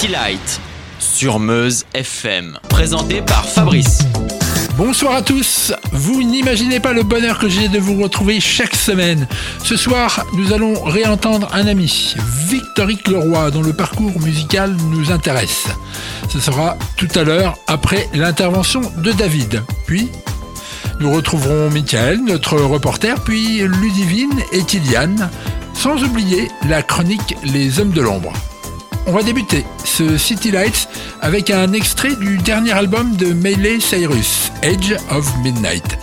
City Light sur Meuse FM, présenté par Fabrice. Bonsoir à tous. Vous n'imaginez pas le bonheur que j'ai de vous retrouver chaque semaine. Ce soir, nous allons réentendre un ami, Victorique Leroy, dont le parcours musical nous intéresse. Ce sera tout à l'heure après l'intervention de David. Puis, nous retrouverons Michael, notre reporter, puis Ludivine et Kylian, sans oublier la chronique Les Hommes de l'Ombre. On va débuter ce City Lights avec un extrait du dernier album de Melee Cyrus, Edge of Midnight.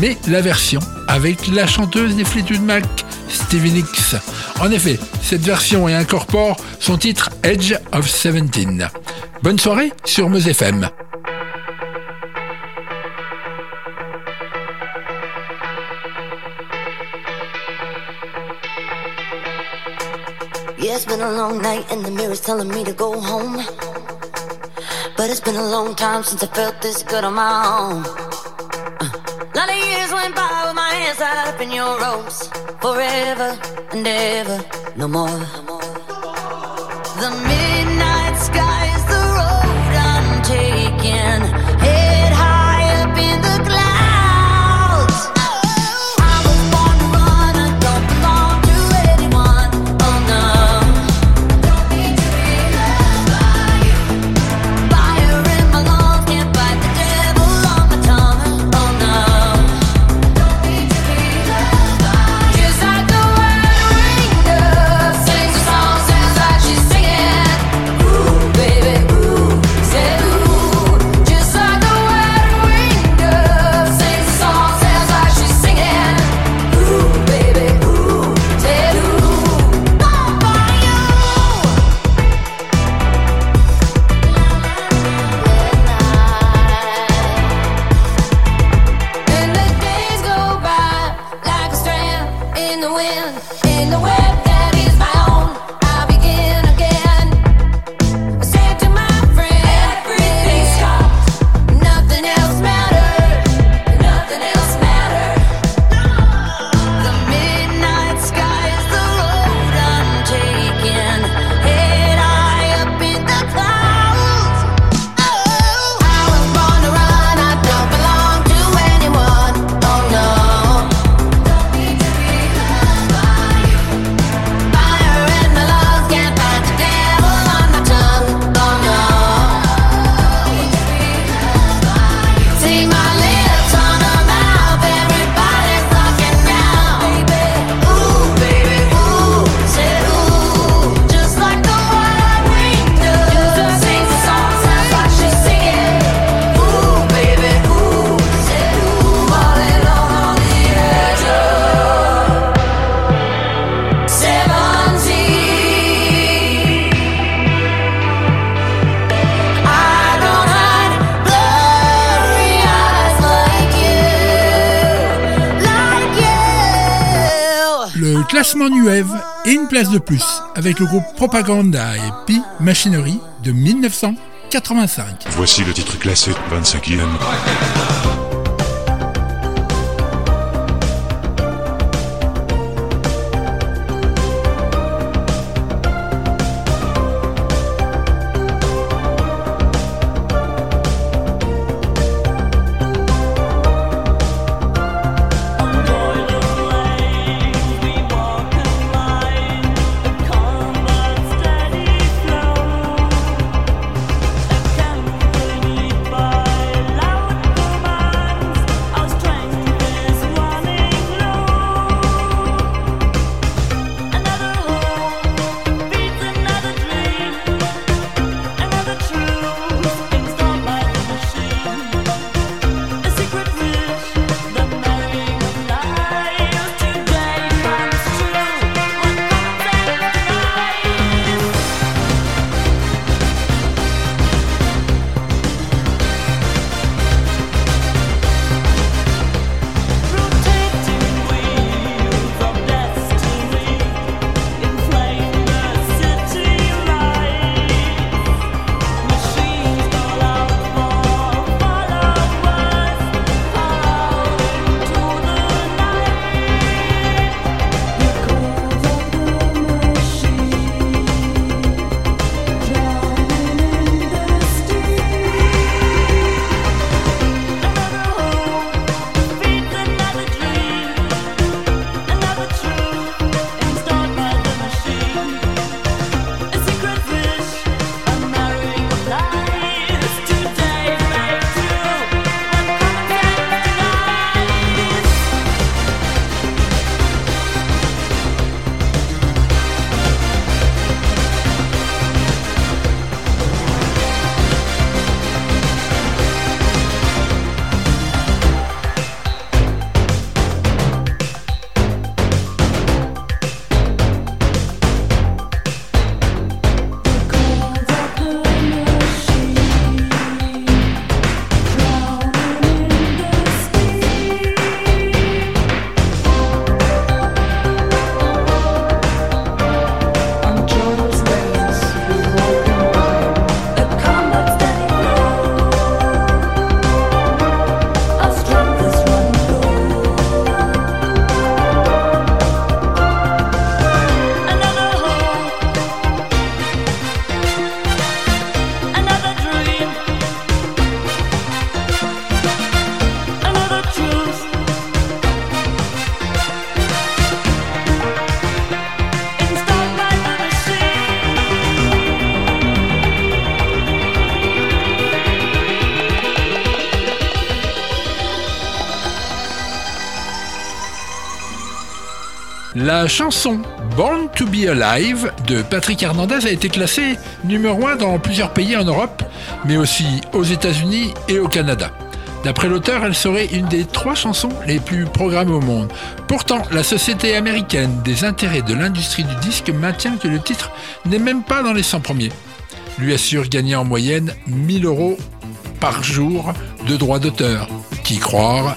Mais la version avec la chanteuse des Fleetwood Mac, Stevie Nicks. En effet, cette version incorpore son titre Edge of Seventeen. Bonne soirée sur Meuse FM. Yeah, it's been a long night and the mirror's telling me to go home. But it's been a long time since I felt this good on my own. Uh, lot of years went by with my hands tied up in your ropes. Forever and ever, no more. The midnight et une place de plus avec le groupe Propaganda et Pi Machinery de 1985. Voici le titre classé 25e. La chanson Born to be Alive de Patrick Hernandez a été classée numéro 1 dans plusieurs pays en Europe, mais aussi aux États-Unis et au Canada. D'après l'auteur, elle serait une des trois chansons les plus programmées au monde. Pourtant, la Société américaine des intérêts de l'industrie du disque maintient que le titre n'est même pas dans les 100 premiers. Lui assure gagner en moyenne 1000 euros par jour de droits d'auteur. Qui croire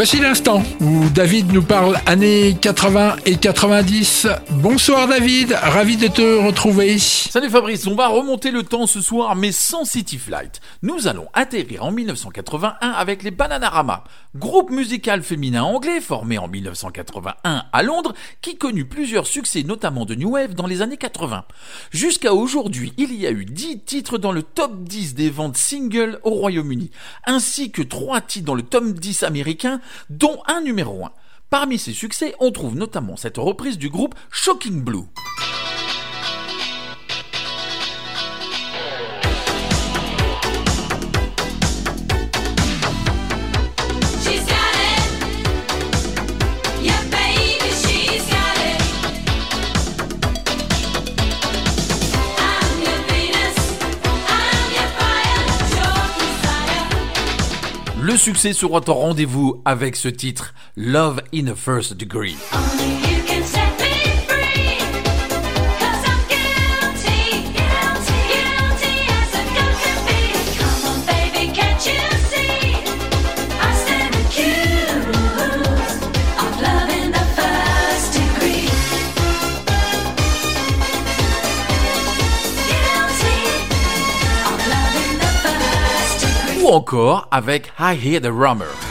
Voici l'instant où David nous parle années 80 et 90. Bonsoir David, ravi de te retrouver. Salut Fabrice, on va remonter le temps ce soir, mais sans City Flight. Nous allons atterrir en 1981 avec les Bananarama, groupe musical féminin anglais formé en 1981 à Londres, qui connut plusieurs succès, notamment de New Wave dans les années 80. Jusqu'à aujourd'hui, il y a eu 10 titres dans le top 10 des ventes singles au Royaume-Uni, ainsi que 3 titres dans le top 10 américain, dont un numéro 1. Parmi ces succès, on trouve notamment cette reprise du groupe Shocking Blue. Succès sera au rendez-vous avec ce titre Love in a First Degree. Ou encore avec I Hear the Rumor.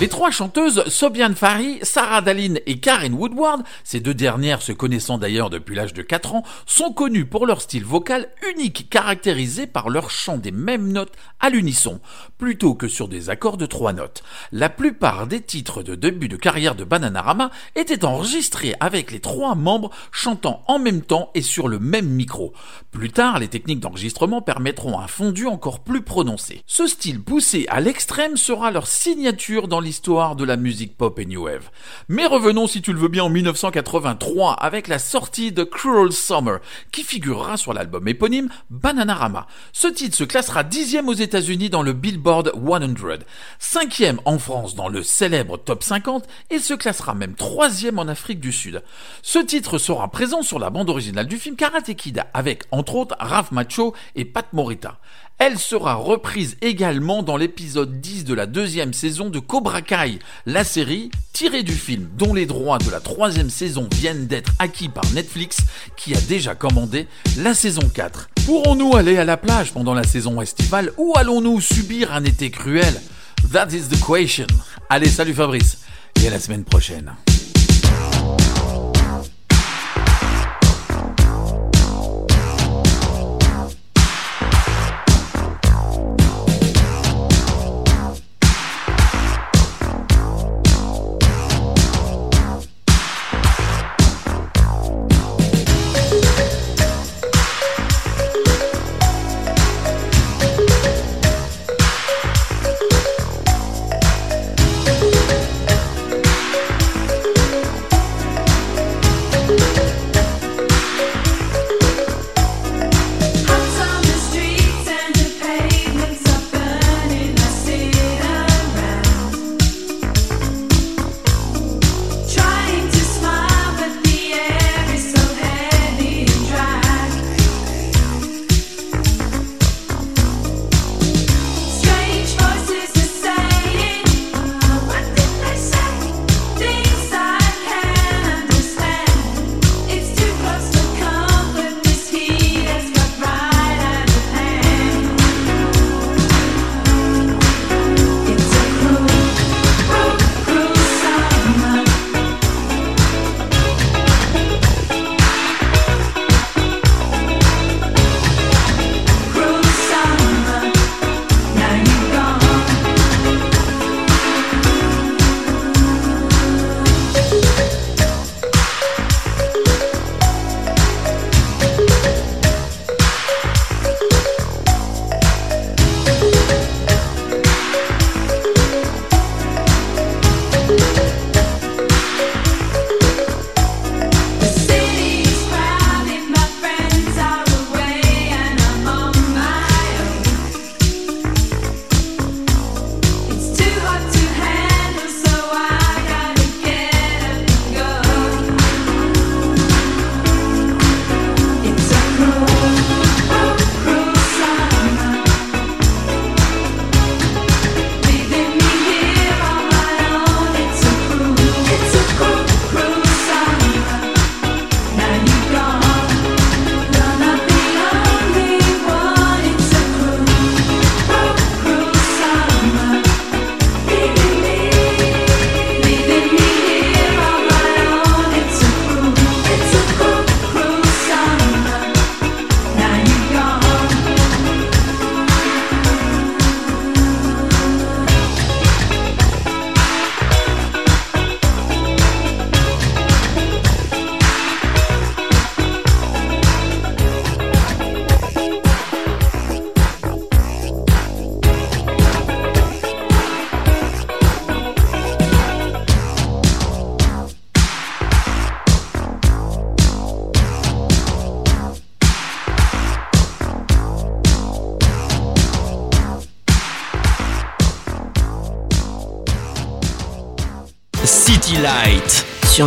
Les trois chanteuses, Sobiane Fari, Sarah Dallin et Karen Woodward, ces deux dernières se connaissant d'ailleurs depuis l'âge de 4 ans, sont connues pour leur style vocal unique caractérisé par leur chant des mêmes notes à l'unisson, plutôt que sur des accords de trois notes. La plupart des titres de début de carrière de Bananarama étaient enregistrés avec les trois membres chantant en même temps et sur le même micro. Plus tard, les techniques d'enregistrement permettront un fondu encore plus prononcé. Ce style poussé à l'extrême sera leur signature dans l'histoire de la musique pop et new wave. Mais revenons si tu le veux bien en 1983 avec la sortie de Cruel Summer qui figurera sur l'album éponyme Bananarama. Ce titre se classera dixième aux États-Unis dans le Billboard 100, cinquième en France dans le célèbre Top 50 et se classera même troisième en Afrique du Sud. Ce titre sera présent sur la bande originale du film Karate Kid avec entre autres Ralph Macho et Pat Morita. Elle sera reprise également dans l'épisode 10 de la deuxième saison de Cobra Kai, la série tirée du film dont les droits de la troisième saison viennent d'être acquis par Netflix qui a déjà commandé la saison 4. Pourrons-nous aller à la plage pendant la saison estivale ou allons-nous subir un été cruel? That is the question. Allez, salut Fabrice et à la semaine prochaine.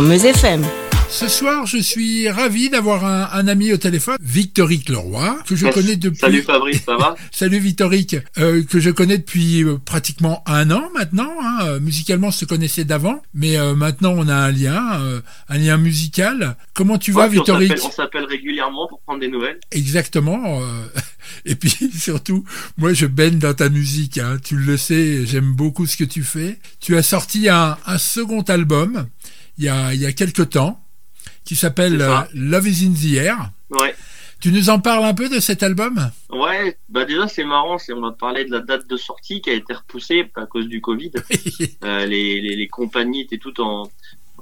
Meuse FM. Ce soir, je suis ravi d'avoir un, un ami au téléphone, Victorique Leroy, que je connais depuis... Salut Fabrice, ça va Salut Victorique, euh, que je connais depuis euh, pratiquement un an maintenant. Hein. Euh, Musicalement, on se connaissait d'avant, mais euh, maintenant on a un lien, euh, un lien musical. Comment tu vas, Ouais, on Victorique s'appelle- On s'appelle régulièrement pour prendre des nouvelles. Exactement. euh, Et puis surtout, moi je baigne dans ta musique, hein. tu le sais, j'aime beaucoup ce que tu fais. Tu as sorti un, un second album il y a, il y a quelque temps qui s'appelle euh, Love is in the Air. Ouais. Tu nous en parles un peu de cet album? Ouais, bah déjà c'est marrant, c'est on va parler de la date de sortie qui a été repoussée à cause du Covid. Euh, les, les, les compagnies étaient toutes en,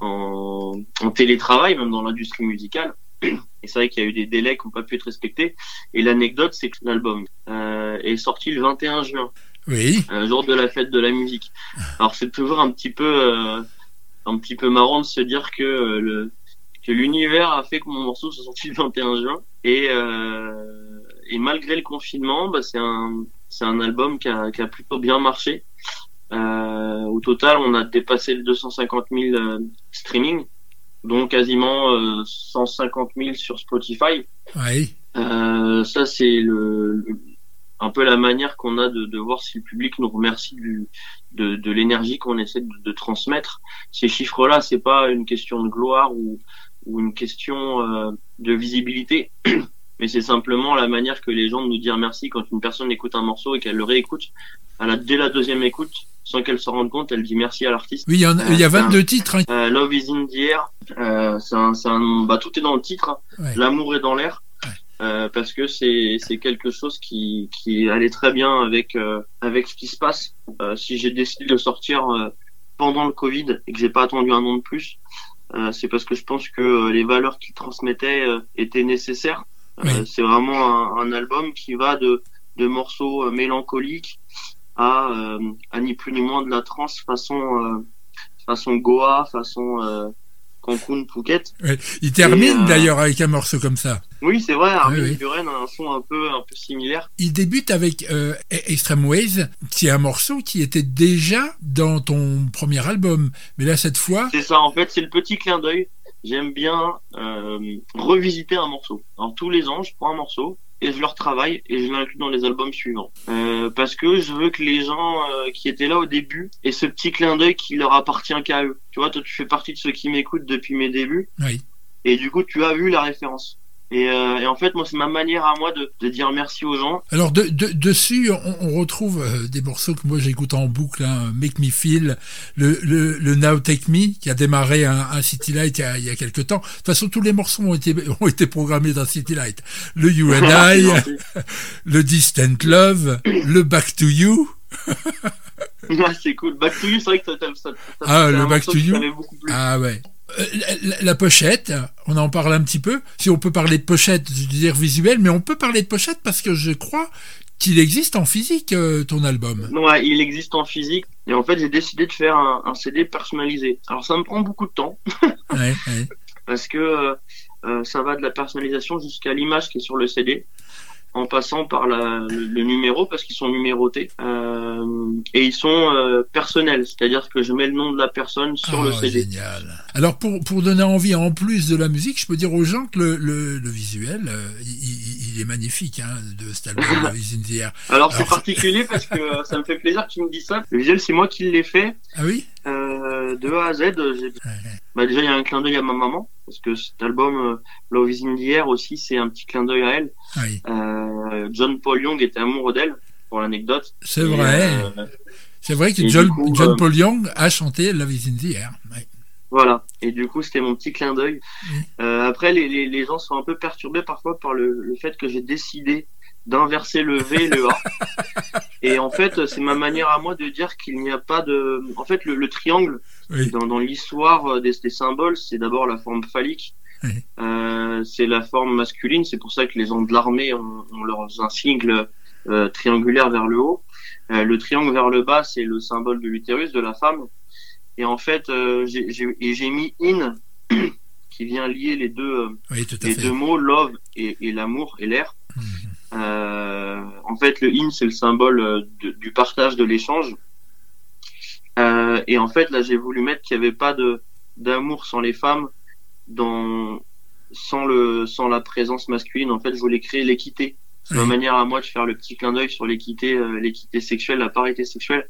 en, en télétravail, même dans l'industrie musicale. Et c'est vrai qu'il y a eu des délais qui n'ont pas pu être respectés. Et l'anecdote, c'est que l'album euh, est sorti le 21 juin, Oui, euh, jour de la fête de la musique. Alors c'est toujours un petit peu, euh, un petit peu marrant de se dire que euh, le que l'univers a fait que mon morceau soit sorti le 21 juin. Et euh, et malgré le confinement, bah, c'est un c'est un album qui a, qui a plutôt bien marché. Euh, au total, on a dépassé les 250 000 euh, streaming, dont quasiment euh, 150 000 sur Spotify. oui, Euh, ça, c'est le, le- un peu la manière qu'on a de, de voir si le public nous remercie du, de, de l'énergie qu'on essaie de, de transmettre. Ces chiffres-là, c'est pas une question de gloire ou, ou une question euh, de visibilité, mais c'est simplement la manière que les gens nous disent merci quand une personne écoute un morceau et qu'elle le réécoute. À la, dès la deuxième écoute, sans qu'elle s'en rende compte, elle dit merci à l'artiste. oui, il y, en a- il y a 22 titres. hein. Euh, Love is in the air, euh, c'est un, c'est un, bah, tout est dans le titre. hein. Ouais. L'amour est dans l'air. Euh, parce que c'est c'est quelque chose qui qui allait très bien avec euh, avec ce qui se passe. Euh, si j'ai décidé de sortir euh, pendant le Covid et que j'ai pas attendu un an de plus, euh, c'est parce que je pense que les valeurs qu'il transmettait euh, étaient nécessaires. Euh, Oui. C'est vraiment un, un album qui va de de morceaux mélancoliques à euh, à ni plus ni moins de la trance façon euh, façon Goa, façon euh, Cancun, Phuket. Ouais. Il termine euh, d'ailleurs avec un morceau comme ça. Oui, c'est vrai, Armin oui. Buren a un son un peu un peu similaire. Il débute avec euh, Extreme Ways, qui est un morceau qui était déjà dans ton premier album. Mais là, cette fois, C'est ça, en fait, c'est le petit clin d'œil. J'aime bien euh, revisiter un morceau. Alors tous les ans, je prends un morceau et je le retravaille et je l'inclus dans les albums suivants. Euh, parce que je veux que les gens euh, qui étaient là au début aient ce petit clin d'œil qui leur appartient qu'à eux. Tu vois, toi, tu fais partie de ceux qui m'écoutent depuis mes débuts. Oui. Et du coup, tu as vu la référence. Et, euh, et en fait, moi, c'est ma manière à moi de, de dire merci aux gens. Alors de, de- dessus, on, on retrouve euh, des morceaux que moi j'écoute en boucle, hein, Make Me Feel, le, le, le Now Take Me, qui a démarré un, un City Light il y, a, il y a quelques temps. De toute façon, tous les morceaux ont été, ont été programmés dans City Light. Le You and I, le Distant Love, le Back to You. Ouais, c'est cool. Back to You, c'est vrai que ça, ça, ça, Ah, le Back to You. Ah ouais. Euh, la, pochette, on en parle un petit peu. Si on peut parler de pochette, je veux dire visuelle, mais on peut parler de pochette parce que je crois qu'il existe en physique euh, ton album. Ouais, il existe en physique. Et en fait, j'ai décidé de faire un, un CD personnalisé. Alors, ça me prend beaucoup de temps Ouais, ouais. parce que euh, ça va de la personnalisation jusqu'à l'image qui est sur le CD, en passant par la, le, le numéro parce qu'ils sont numérotés euh, et ils sont euh, personnels, c'est-à-dire que je mets le nom de la personne sur le Oh, CD. génial. Alors pour, pour donner envie, en plus de la musique, je peux dire aux gens que le, le, le visuel, euh, il, est magnifique hein, de cet album de Is in the Air. Alors, c'est Alors- particulier parce que ça me fait plaisir que tu me dises ça. Le visuel, c'est moi qui l'ai fait Ah oui? De A à Z. Ouais, Bah déjà il y a un clin d'œil à ma maman parce que cet album Love is in the Air aussi c'est un petit clin d'œil à elle. Oui. Euh, John Paul Young était amoureux d'elle pour l'anecdote. C'est vrai. euh, C'est vrai que John, coup, John euh, Paul Young a chanté Love is in the Air. Ouais. voilà. Et du coup c'était mon petit clin d'œil. Après les, les, les gens sont un peu perturbés parfois par le, le fait que j'ai décidé d'inverser le V et le A. et en fait c'est ma manière à moi de dire qu'il n'y a pas de. En fait le, le triangle Oui. dans, dans l'histoire des, des symboles, c'est d'abord la forme phallique. Oui. Euh, c'est la forme masculine. C'est pour ça que les gens de l'armée ont, ont leurs insignes euh, triangulaires vers le haut. Euh, le triangle vers le bas, c'est le symbole de l'utérus de la femme. Et en fait, euh, j'ai mis in qui vient lier les deux Oui, tout à les fait. deux mots love et, l'amour et l'air. Mhm. Euh, en fait, le in c'est le symbole de- du partage, de l'échange. Et en fait, là, j'ai voulu mettre qu'il n'y avait pas de d'amour sans les femmes, dans sans le sans la présence masculine. En fait, je voulais créer l'équité. C'est ma manière à moi de faire le petit clin d'œil sur l'équité, euh, l'équité sexuelle, la parité sexuelle,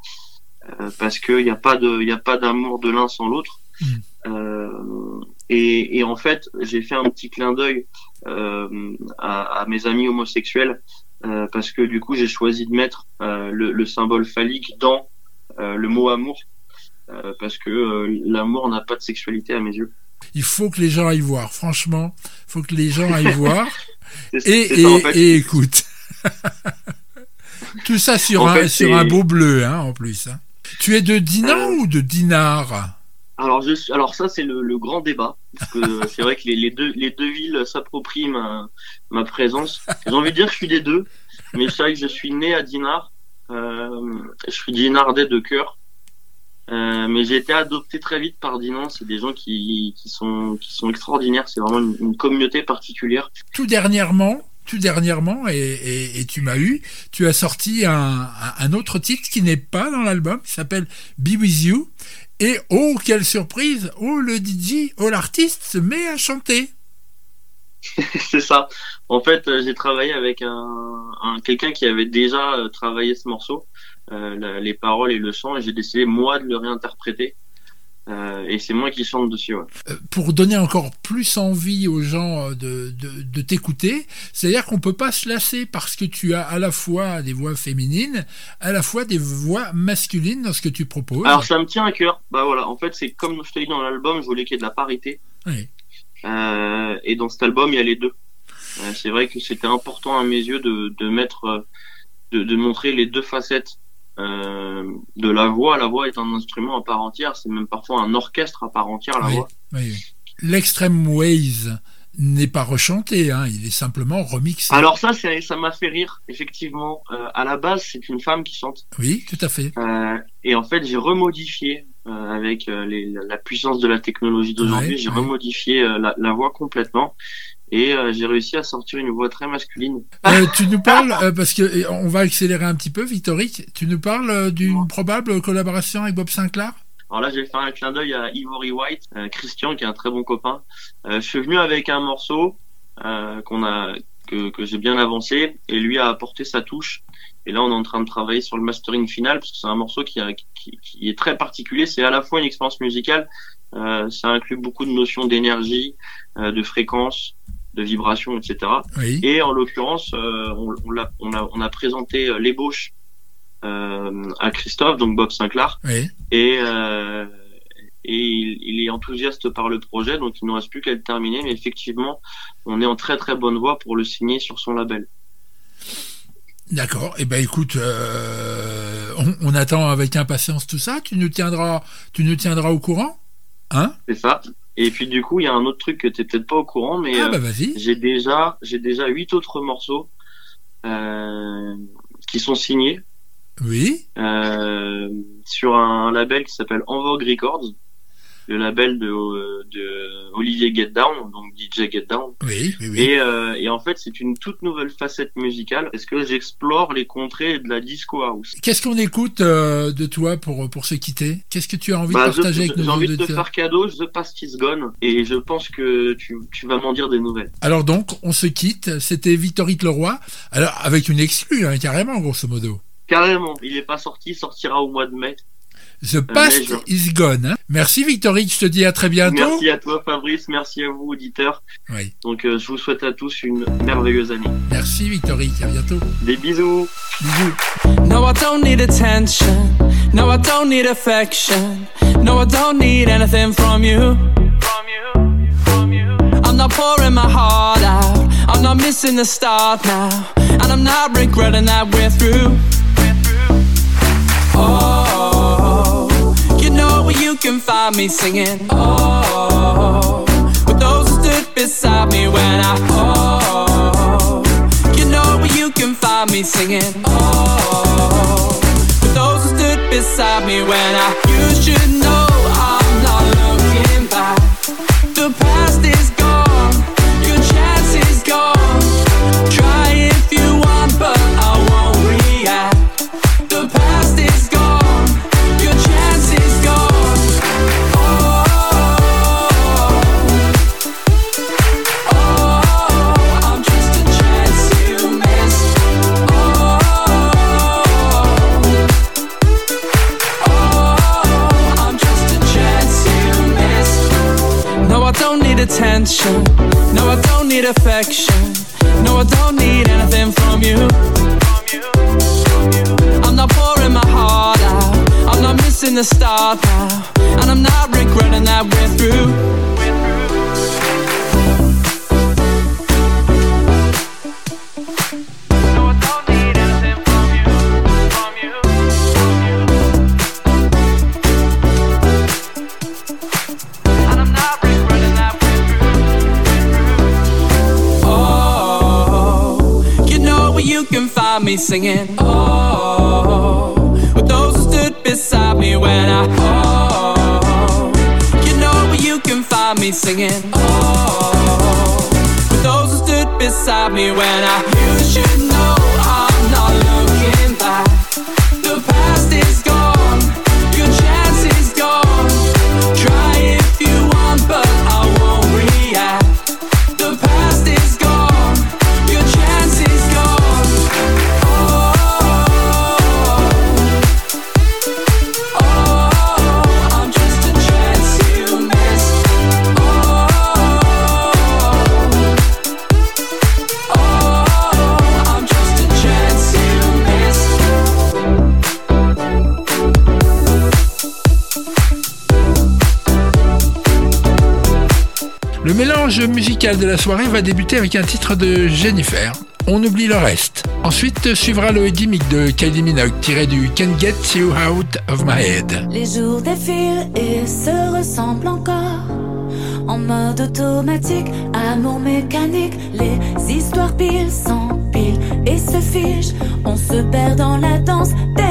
euh, parce qu'il n'y a pas de il a pas d'amour de l'un sans l'autre. Mm. Euh, et, et en fait, j'ai fait un petit clin d'œil à, à mes amis homosexuels parce que du coup j'ai choisi de mettre le, le symbole phallique dans le mot amour parce que l'amour n'a pas de sexualité à mes yeux. Il faut que les gens aillent voir. Franchement, il faut que les gens aillent voir et, c'est ça, en et, fait. et écoute. Tout ça sur, En un, fait, sur un c'est- beau bleu, hein, en plus. hein. Tu es de Dinan Euh, ou de Dinar Alors, je suis, alors ça, c'est le, le grand débat. Parce que c'est vrai que les, les deux, les deux villes s'approprient ma, ma présence. J'ai envie de dire que je suis des deux. Mais c'est vrai que je suis né à Dinard. Euh, je suis dinardais de cœur. Euh, mais j'ai été adopté très vite par Dinan. C'est des gens qui, qui sont, qui sont extraordinaires. C'est vraiment une, une communauté particulière. Tout dernièrement, tout dernièrement, et, et- et tu m'as eu, tu as sorti un, autre titre qui n'est pas dans l'album, qui s'appelle Be With You. Et oh, quelle surprise Oh, le DJ, oh, l'artiste se met à chanter. c'est ça. En fait, euh, j'ai travaillé avec un, un quelqu'un qui avait déjà euh, travaillé ce morceau, la- les paroles et le chant, et j'ai décidé moi de le réinterpréter. Euh, et c'est moi qui chante dessus. Ouais. Euh, Pour donner encore plus envie aux gens euh, de, de, de t'écouter, c'est-à-dire qu'on peut pas se lasser parce que tu as à la fois des voix féminines, à la fois des voix masculines dans ce que tu proposes. Alors ça me tient à cœur. Bah voilà, en fait c'est comme je te dis dans l'album, je voulais qu'il y ait de la parité. Oui. Euh, et dans cet album il y a les deux. Euh, c'est vrai que c'était important à mes yeux de, de mettre, euh, de, de montrer les deux facettes euh, de la voix. La voix est un instrument à part entière, c'est même parfois un orchestre à part entière la Oui. voix. Oui. L'extreme ways n'est pas rechanté, hein, il est simplement remixé. Alors ça, ça m'a fait rire, effectivement. Euh, à la base, c'est une femme qui chante. Oui, tout à fait. Euh, et en fait, j'ai remodifié avec les, la puissance de la technologie d'aujourd'hui. Ouais, j'ai ouais. remodifié la, la voix complètement et euh, j'ai réussi à sortir une voix très masculine. Euh, tu nous parles, euh, parce que on va accélérer un petit peu, Victorique, tu nous parles euh, d'une probable collaboration avec Bob Sinclair? Alors là, j'ai fait un clin d'œil à Ivory White, euh, Christian, qui est un très bon copain. Euh, je suis venu avec un morceau euh, qu'on a que, que j'ai bien avancé et lui a apporté sa touche. Et là, on est en train de travailler sur le mastering final parce que c'est un morceau qui, a, qui, qui est très particulier. C'est à la fois une expérience musicale, euh, ça inclut beaucoup de notions d'énergie, euh, de fréquence, de vibration, etc. Oui. Et en l'occurrence, euh, on, on, l'a- on a, on a présenté euh, l'ébauche euh, à Christophe, donc Bob Sinclair Oui. et, euh, et il, il est enthousiaste par le projet, donc il ne nous reste plus qu'à le terminer. Mais effectivement, on est en très très bonne voie pour le signer sur son label. D'accord. Eh ben, écoute, on, on attend avec impatience tout ça. Tu nous tiendras, tu nous tiendras au courant, hein C'est ça. Et puis du coup, il y a un autre truc que tu peut-être pas au courant, mais Ah euh, bah vas-y. j'ai déjà j'ai déjà huit autres morceaux euh, qui sont signés Oui. euh, sur un label qui s'appelle En Vogue Records, le label de, de Olivier Get Down, donc DJ Get Down. Oui. Oui. Oui. Et, euh, et en fait, c'est une toute nouvelle facette musicale parce que j'explore les contrées de la disco house? Qu'est-ce qu'on écoute euh, de toi pour pour se quitter? Qu'est-ce que tu as envie Bah, de je- partager avec j'ai nos envie de te faire cadeau, The Past is Gone, et je pense que tu, tu vas m'en dire des nouvelles. Alors donc, on se quitte. C'était Victorite Leroy. Alors avec une exclue, hein, carrément, grosso modo. Carrément, il est pas sorti, il sortira au mois de mai. The past is gone. hein. Merci Victorique. Je te dis à très bientôt. Merci à toi Fabrice, merci à vous auditeurs. Oui. Donc euh, je vous souhaite à tous une merveilleuse année. Merci Victorique. À bientôt. Des bisous. Bisous. No, I don't need attention. No, I don't need affection. No, I don't need anything from you. I'm not pouring my heart out. I'm not missing the start now. And I'm not regretting that we're through. You can find me singing. Oh, with those who stood beside me when I. Oh, you know where you can find me singing. Oh, with those who stood beside me when I. You should know attention No, I don't need affection. No, I don't need anything from you. I'm not pouring my heart out. I'm not missing the start now And I'm not regretting that we're through. me singing. Oh, with those who stood beside me when I. Oh, you know where you can find me singing. Oh, with those who stood beside me when I. You should know. musical de la soirée va débuter avec un titre de Jennifer. On oublie le reste. Ensuite suivra le gimmick de Kylie Minogue tiré du Can Get You Out of My Head. Les jours défilent et se ressemblent encore. En mode automatique, amour mécanique, les histoires pile s'empilent et se fichent. On se perd dans la danse. Des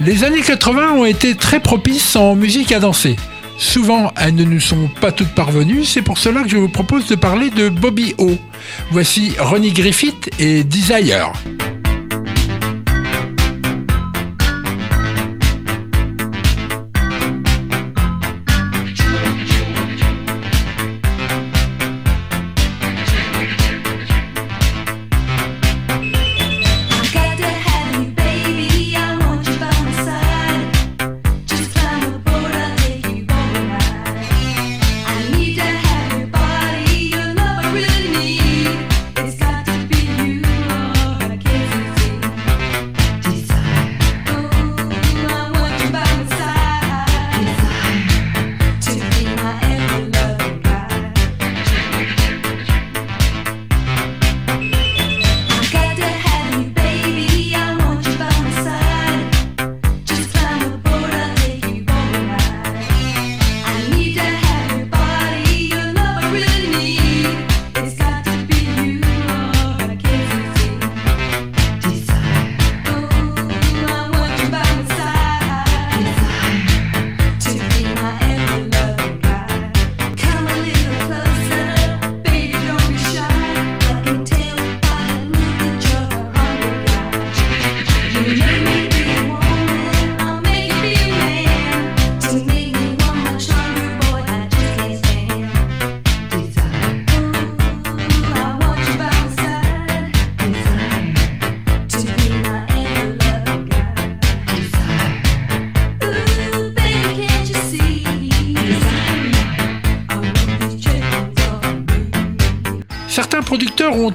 Les années 80 ont été très propices en musique à danser. Souvent, elles ne nous sont pas toutes parvenues, c'est pour cela que je vous propose de parler de Bobby O. Voici Ronnie Griffith et Desire.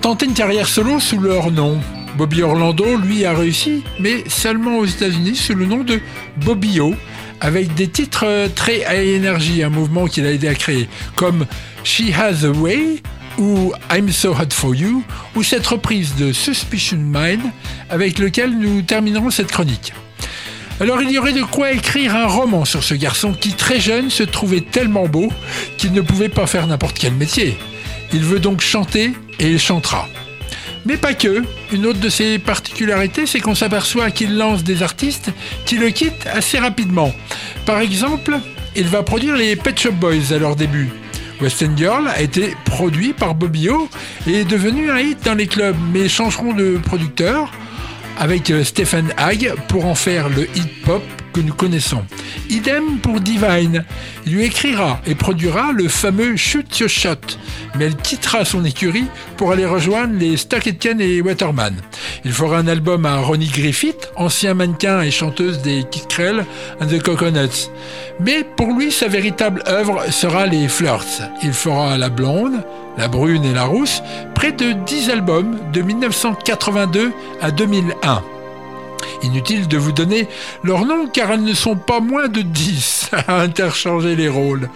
Tenté une carrière solo sous leur nom. Bobby Orlando, lui, a réussi, mais seulement aux États-Unis sous le nom de Bobby O, avec des titres euh, très high energy, un mouvement qu'il a aidé à créer, comme She Has a Way ou I'm So Hot for You, ou cette reprise de Suspicion Mind, avec lequel nous terminerons cette chronique. Alors il y aurait de quoi écrire un roman sur ce garçon qui très jeune se trouvait tellement beau qu'il ne pouvait pas faire n'importe quel métier. Il veut donc chanter et il chantera. Mais pas que. Une autre de ses particularités, c'est qu'on s'aperçoit qu'il lance des artistes qui le quittent assez rapidement. Par exemple, il va produire les Pet Shop Boys à leur début. Western Girl a été produit par Bobby O et est devenu un hit dans les clubs, mais changeront de producteur avec Stephen Hagg pour en faire le hip-hop que nous connaissons. Idem pour Divine. Il lui écrira et produira le fameux Shoot Your Shot, mais elle quittera son écurie pour aller rejoindre les Stock Aitken et Waterman. Il fera un album à Ronnie Griffith, ancien mannequin et chanteuse des Kid Krell and the Coconuts. Mais pour lui, sa véritable œuvre sera les Flirts. Il fera La Blonde, La Brune et La Rousse, près de 10 albums de 1982 à 2001. Inutile de vous donner leurs noms car elles ne sont pas moins de 10 à interchanger les rôles.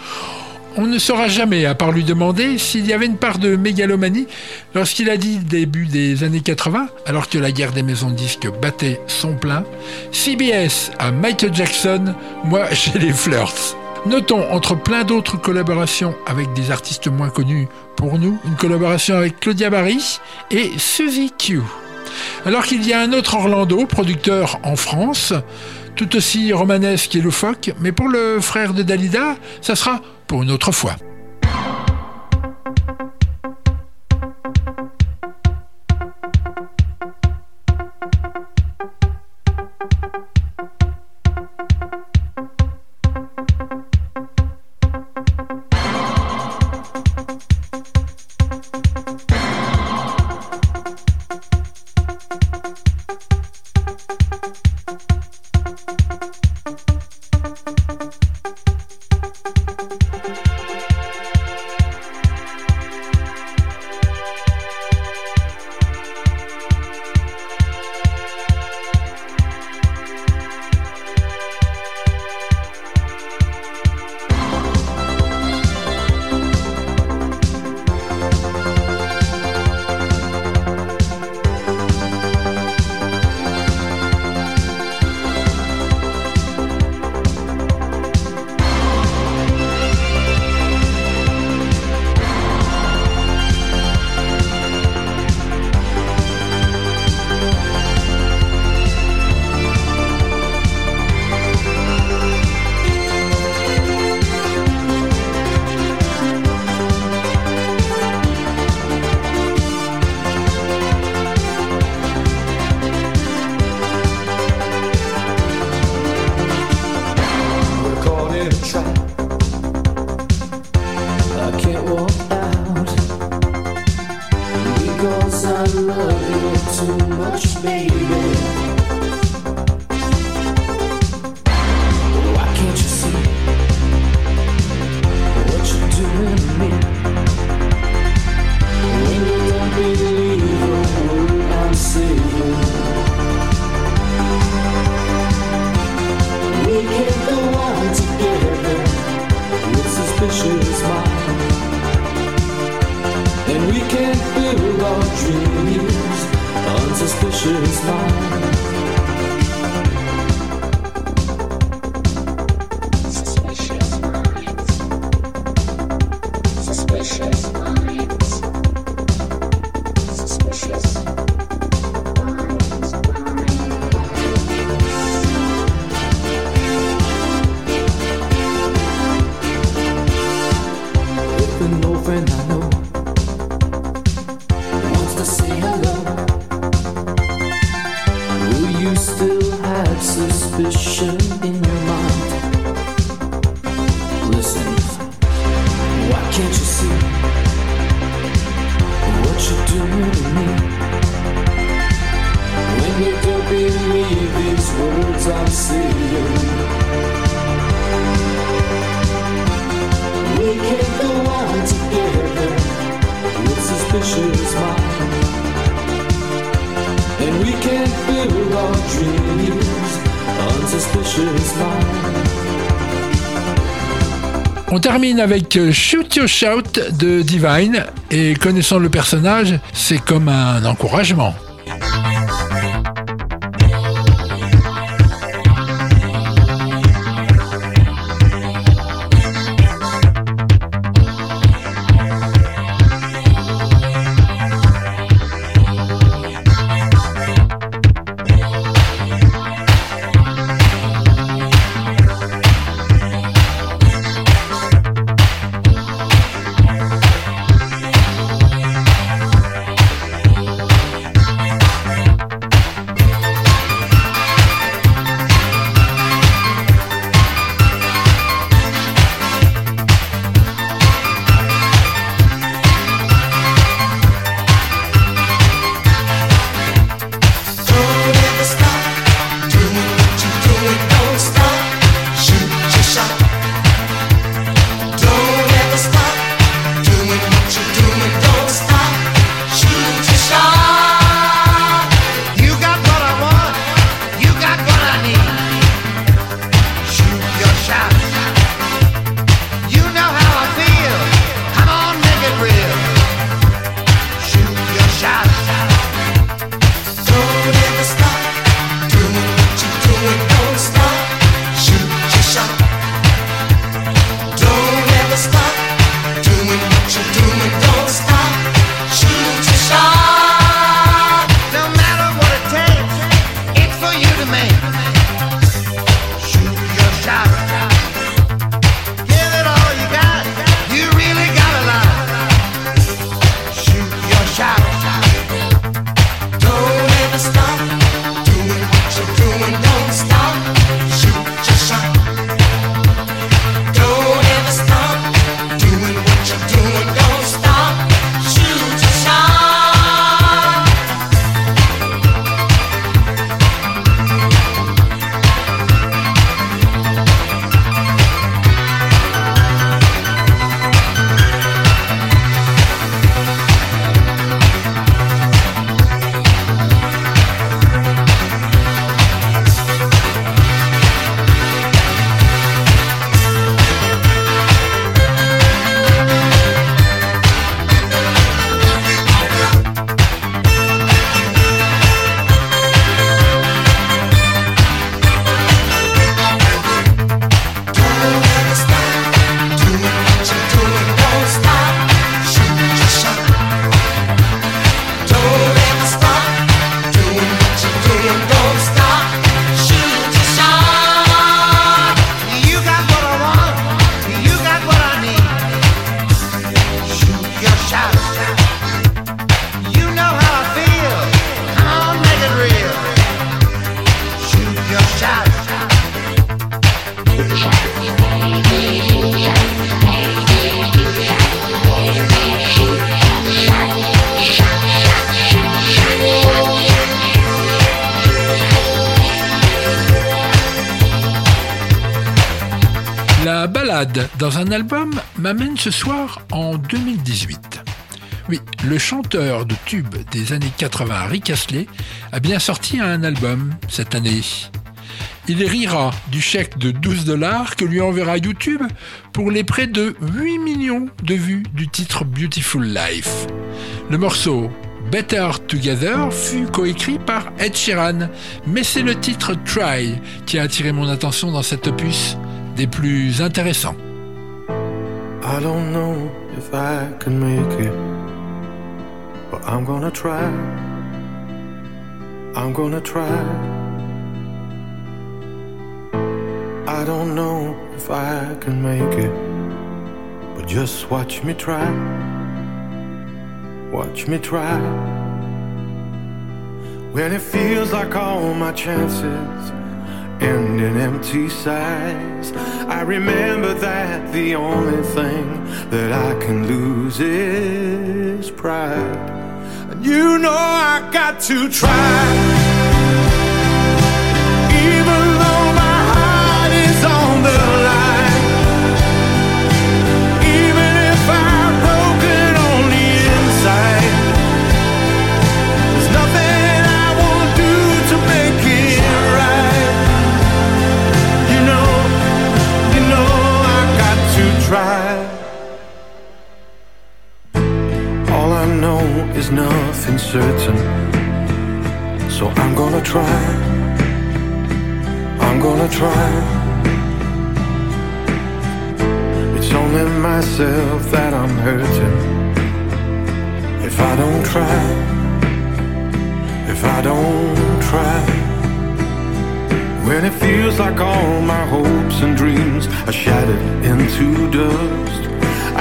On ne saura jamais, à part lui demander s'il y avait une part de mégalomanie lorsqu'il a dit début des années 80, alors que la guerre des maisons de disques battait son plein, CBS à Michael Jackson, moi j'ai les flirts. Notons, entre plein d'autres collaborations avec des artistes moins connus pour nous, une collaboration avec Claudia Barry et Suzy Q. Alors qu'il y a un autre Orlando, producteur en France, tout aussi romanesque et loufoque, mais pour le frère de Dalida, ça sera pour une autre fois. avec euh, Shoot Your Shout de Divine. Et connaissant le personnage, c'est comme un encouragement. Ce soir en 2018. Oui, le chanteur de tubes des années 80, Rick Astley, a bien sorti un album cette année. Il rira du chèque de 12 dollars que lui enverra YouTube pour les près de 8 millions de vues du titre Beautiful Life. Le morceau Better Together fut coécrit par Ed Sheeran, mais c'est le titre Try qui a attiré mon attention dans cet opus des plus intéressants. I don't know if I can make it, but I'm gonna try. I'm gonna try. I don't know if I can make it, but just watch me try. Watch me try. When it feels like all my chances end in empty sighs, I remember that the only thing that I can lose is pride. And you know I got to try. Certain. So I'm gonna try. I'm gonna try. It's only myself that I'm hurting. If I don't try, if I don't try. When it feels like all my hopes and dreams are shattered into dust,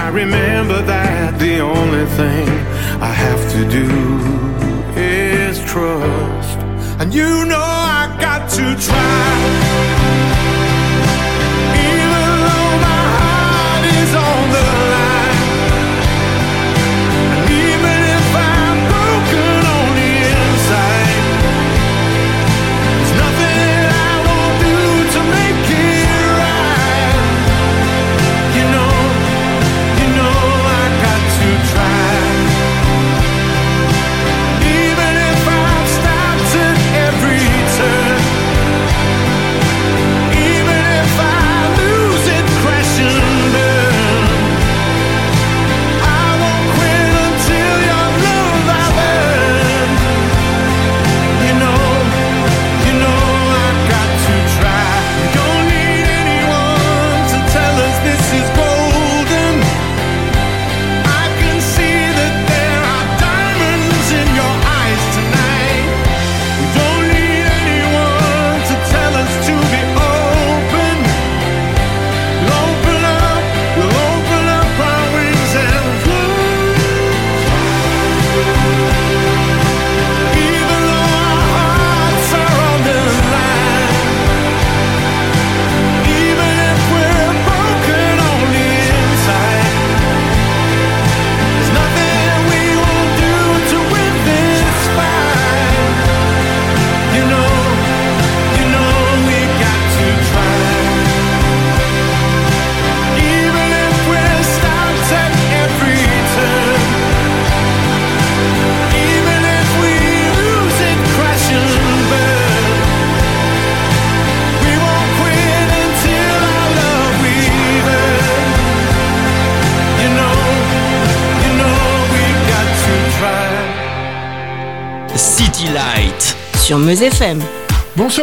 I remember that the only thing I have to do is trust. And you know I got to try. Even though my heart is on the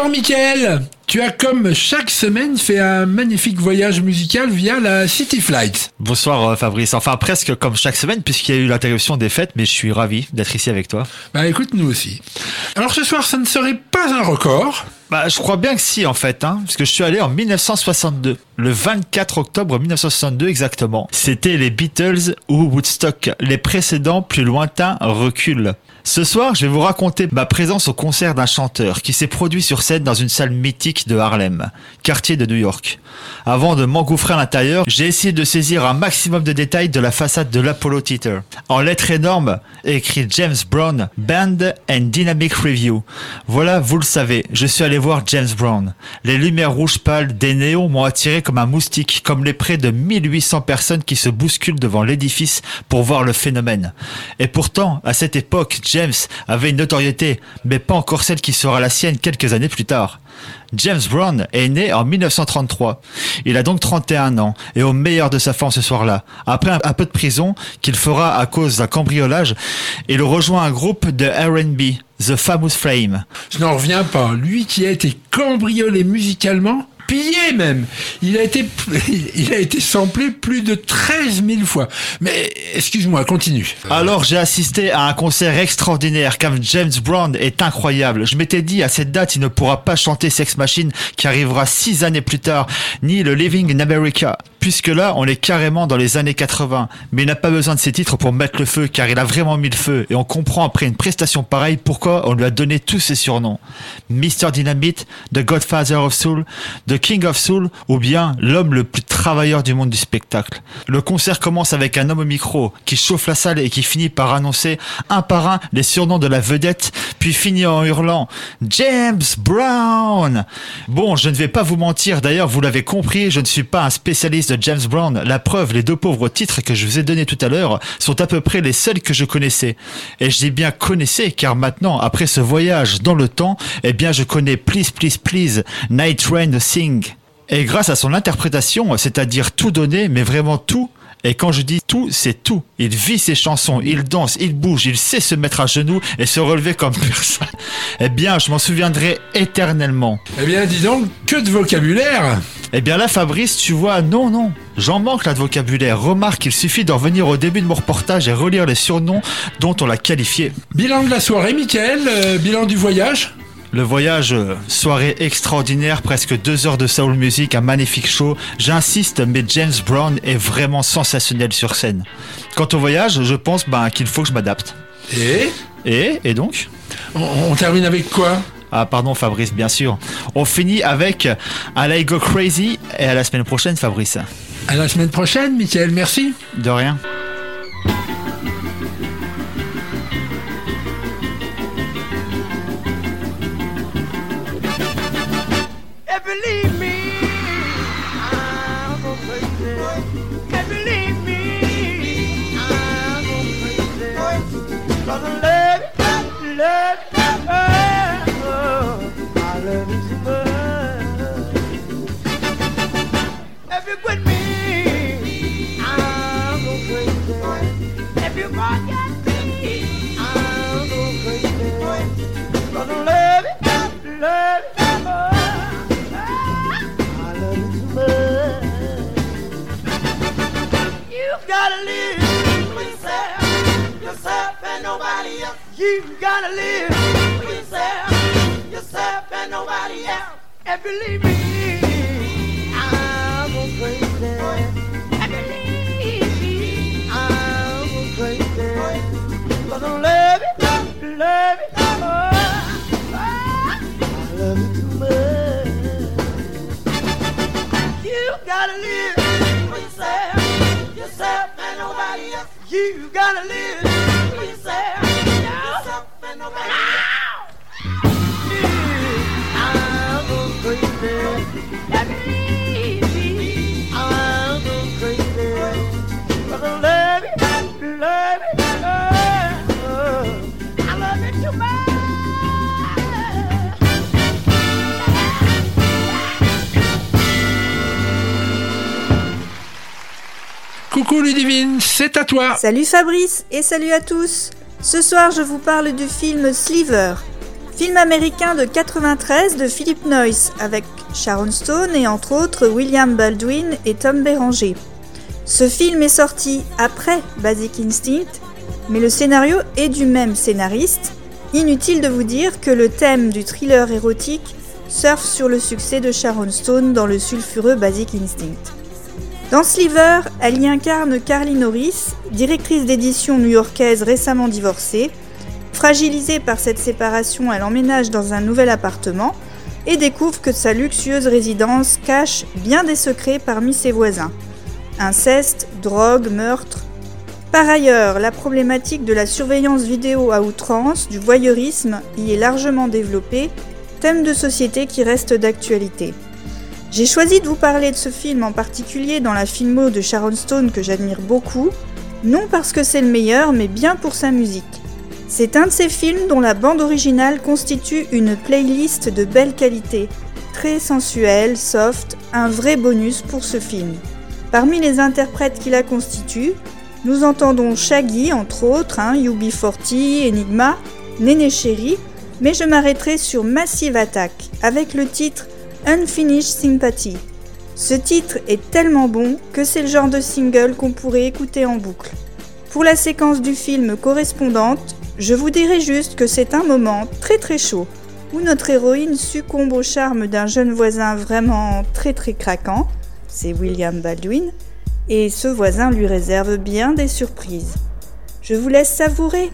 Bonsoir Mickaël Tu as comme chaque semaine fait un magnifique voyage musical via la City Flight. Bonsoir euh, Fabrice, enfin presque comme chaque semaine puisqu'il y a eu l'interruption des fêtes, mais je suis ravi d'être ici avec toi. Bah écoute, nous aussi. Alors ce soir, ça ne serait pas un record. Bah je crois bien que si en fait, hein, parce que je suis allé en 1962, le 24 octobre 1962 exactement. C'était les Beatles ou Woodstock, les précédents plus lointains reculent. Ce soir, je vais vous raconter ma présence au concert d'un chanteur qui s'est produit sur scène dans une salle mythique de Harlem, quartier de New York. Avant de m'engouffrer à l'intérieur, j'ai essayé de saisir un maximum de détails de la façade de l'Apollo Theater. En lettres énormes, écrit James Brown, Band and Dynamic Review. Voilà, vous le savez, je suis allé voir James Brown. Les lumières rouges pâles des néons m'ont attiré comme un moustique, comme les près de 1800 personnes qui se bousculent devant l'édifice pour voir le phénomène. Et pourtant, à cette époque, James avait une notoriété, mais pas encore celle qui sera la sienne quelques années plus tard. James Brown est né en 1933. Il a donc 31 ans et au meilleur de sa forme ce soir-là. Après un, peu de prison qu'il fera à cause d'un cambriolage, il rejoint un groupe de R&B, The Famous Flame. Je n'en reviens pas. Lui qui a été cambriolé musicalement, pillé même. Il a été, samplé plus de 13 000 fois. Mais excuse-moi, continue. Alors j'ai assisté à un concert extraordinaire car James Brown est incroyable. Je m'étais dit à cette date il ne pourra pas chanter Sex Machine qui arrivera six années plus tard, ni le Living in America. Puisque là on est carrément dans les années 80. Mais il n'a pas besoin de ces titres pour mettre le feu car il a vraiment mis le feu. Et on comprend après une prestation pareille pourquoi on lui a donné tous ses surnoms. Mr. Dynamite, The Godfather of Soul, The King of Soul ou bien l'homme le plus travailleur du monde du spectacle. Le concert commence avec un homme au micro qui chauffe la salle et qui finit par annoncer un par un les surnoms de la vedette, puis finit en hurlant James Brown. Bon, je ne vais pas vous mentir, d'ailleurs vous l'avez compris, je ne suis pas un spécialiste de James Brown. La preuve, les deux pauvres titres que je vous ai donnés tout à l'heure sont à peu près les seuls que je connaissais. Et je dis bien connaissais car maintenant, après ce voyage dans le temps, eh bien je connais Please Please Please, Night Rain Sing. Et grâce à son interprétation, c'est-à-dire tout donner, mais vraiment tout, et quand je dis tout, c'est tout. Il vit ses chansons, il danse, il bouge, il sait se mettre à genoux et se relever comme personne. Eh bien, je m'en souviendrai éternellement. Eh bien, dis donc, que de vocabulaire Eh bien là, Fabrice, tu vois, non, non, j'en manque là de vocabulaire. Remarque, il suffit d'en revenir au début de mon reportage et relire les surnoms dont on l'a qualifié. Bilan de la soirée, Michael, euh, bilan du voyage Le voyage, euh, soirée extraordinaire, presque deux heures de soul music, un magnifique show. J'insiste, mais James Brown est vraiment sensationnel sur scène. Quant au voyage, je pense ben, qu'il faut que je m'adapte. Et? Et, et donc? On, on termine avec quoi? Ah pardon Fabrice, bien sûr. On finit avec I Go Crazy et à la semaine prochaine Fabrice. À la semaine prochaine, Michael, merci. De rien. Go. Crazy. 'Cause I love you, You gotta live. C'est à toi. Salut Fabrice et salut à tous. Ce soir, je vous parle du film Sliver, film américain de 93 de Philip Noyce avec Sharon Stone et entre autres William Baldwin et Tom Béranger. Ce film est sorti après Basic Instinct, mais le scénario est du même scénariste. Inutile de vous dire que le thème du thriller érotique surfe sur le succès de Sharon Stone dans le sulfureux Basic Instinct. Dans Sliver, elle y incarne Carly Norris, directrice d'édition new-yorkaise récemment divorcée. Fragilisée par cette séparation, elle emménage dans un nouvel appartement et découvre que sa luxueuse résidence cache bien des secrets parmi ses voisins. Inceste, drogue, meurtre. Par ailleurs, la problématique de la surveillance vidéo à outrance, du voyeurisme y est largement développée thème de société qui reste d'actualité. J'ai choisi de vous parler de ce film en particulier dans la filmo de Sharon Stone que j'admire beaucoup, non parce que c'est le meilleur, mais bien pour sa musique. C'est un de ces films dont la bande originale constitue une playlist de belle qualité, très sensuelle, soft, un vrai bonus pour ce film. Parmi les interprètes qui la constituent, nous entendons Shaggy entre autres, hein, UB40, Enigma, Néné Chéri, mais je m'arrêterai sur Massive Attack avec le titre Unfinished Sympathy. Ce titre est tellement bon que c'est le genre de single qu'on pourrait écouter en boucle. Pour la séquence du film correspondante, je vous dirai juste que c'est un moment très très chaud où notre héroïne succombe au charme d'un jeune voisin vraiment très très craquant, c'est William Baldwin, et ce voisin lui réserve bien des surprises. Je vous laisse savourer.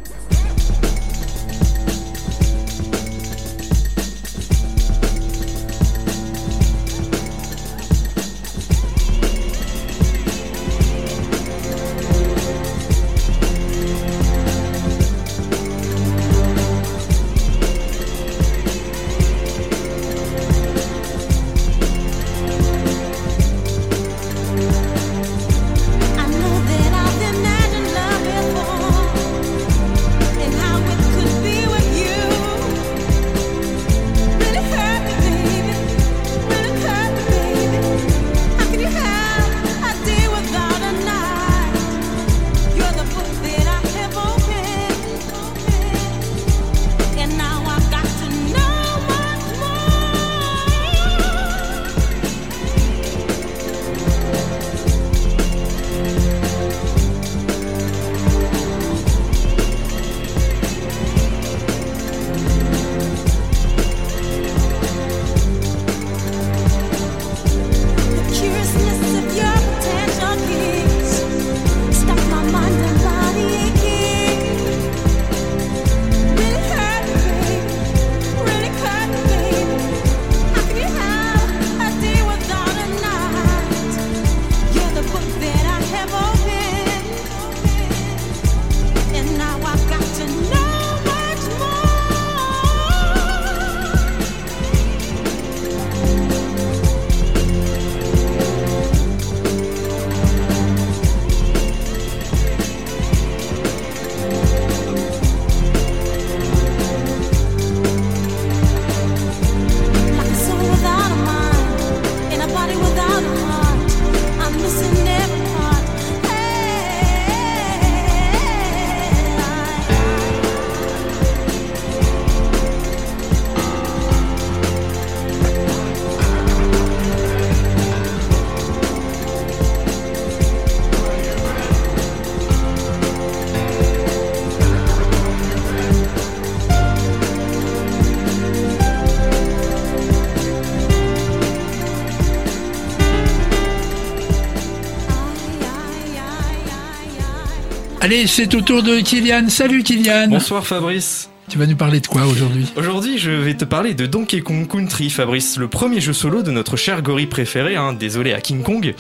Allez, c'est au tour de Kylian. Salut Kylian. Bonsoir Fabrice. Tu vas nous parler de quoi aujourd'hui Aujourd'hui, je vais te parler de Donkey Kong Country, Fabrice, le premier jeu solo de notre cher gorille préféré, hein, désolé à King Kong.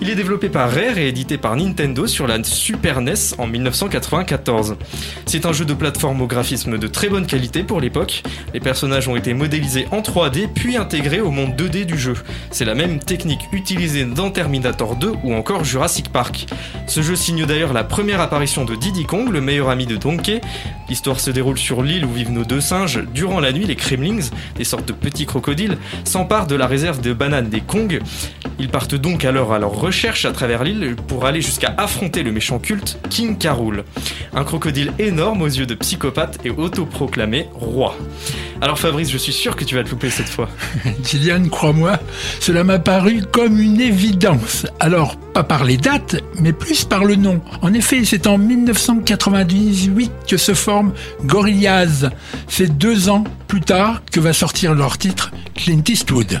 Il est développé par Rare et édité par Nintendo sur la Super NES en 1994. C'est un jeu de plateforme au graphisme de très bonne qualité pour l'époque. Les personnages ont été modélisés en 3D puis intégrés au monde 2D du jeu. C'est la même technique utilisée dans Terminator 2 ou encore Jurassic Park. Ce jeu signe d'ailleurs la première apparition de Diddy Kong, le meilleur ami de Donkey. L'histoire se déroule sur l'île où vivent nos deux singes. Durant la nuit, les Kremlings, des sortes de petits crocodiles, s'emparent de la réserve de bananes des Kong. Ils partent donc alors à leur recherche à travers l'île pour aller jusqu'à affronter le méchant culte King Carol. Un crocodile énorme aux yeux de psychopathe et autoproclamé roi. Alors Fabrice, je suis sûr que tu vas te louper cette fois. Kylian, crois-moi, cela m'a paru comme une évidence. Alors, pas par les dates, mais plus par le nom. En effet, c'est en 1998 que se forme Gorillaz. C'est deux ans plus tard que va sortir leur titre Clint Eastwood.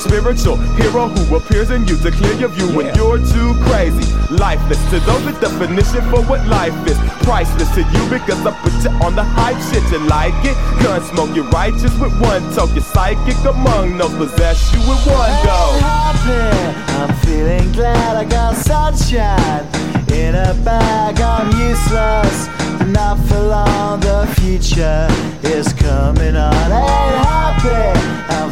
spiritual hero who appears in you to clear your view when you're too crazy. Lifeless to those, the definition for what life is. Priceless to you because I put you on the hype shit. You like it? Gun smoke, you're righteous with one toke. You're psychic among those possess you with one go. I'm feeling glad I got sunshine in a bag. I'm useless, but not for long. The future is coming on. Ain't happy. I'm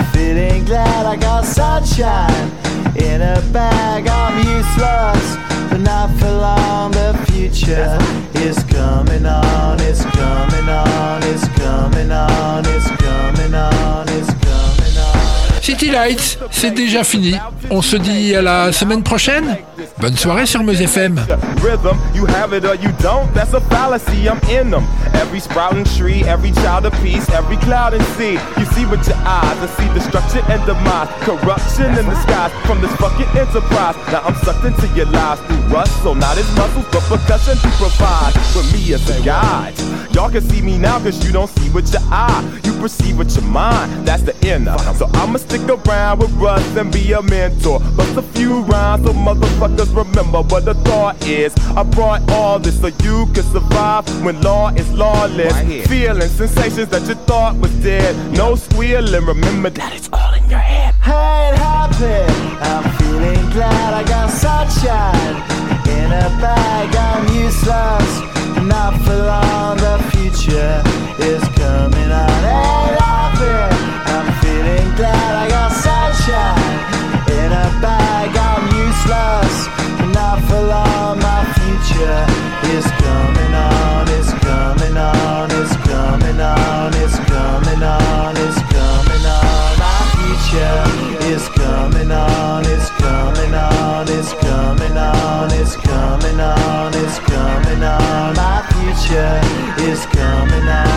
City Lights, c'est déjà fini. On se dit à la semaine prochaine. Bonne soirée sur Meuse FM. Rhythm, you have it or you don't, that's a fallacy, I'm in them. Every sprouting tree, every child of peace, every cloud and sea. You see with your eyes, I see destruction and demise, corruption in from this fucking enterprise. Now I'm sucked into your lives through rust, so not as muscles, but percussion to provide for me as a guide. Y'all can see me now cause you don't see with your eye, you perceive with your mind, that's the inner. So I'ma stick around with and be a mentor. Bust a few motherfuckers Cause remember what the thought is. I brought all this so you could survive when law is lawless. Right Feeling sensations that you thought was dead. No squealing, remember that it's all in your head. Hey, it happened. I'm feeling glad I got sunshine in a bag. I'm useless, not for long. The future is coming up. coming out.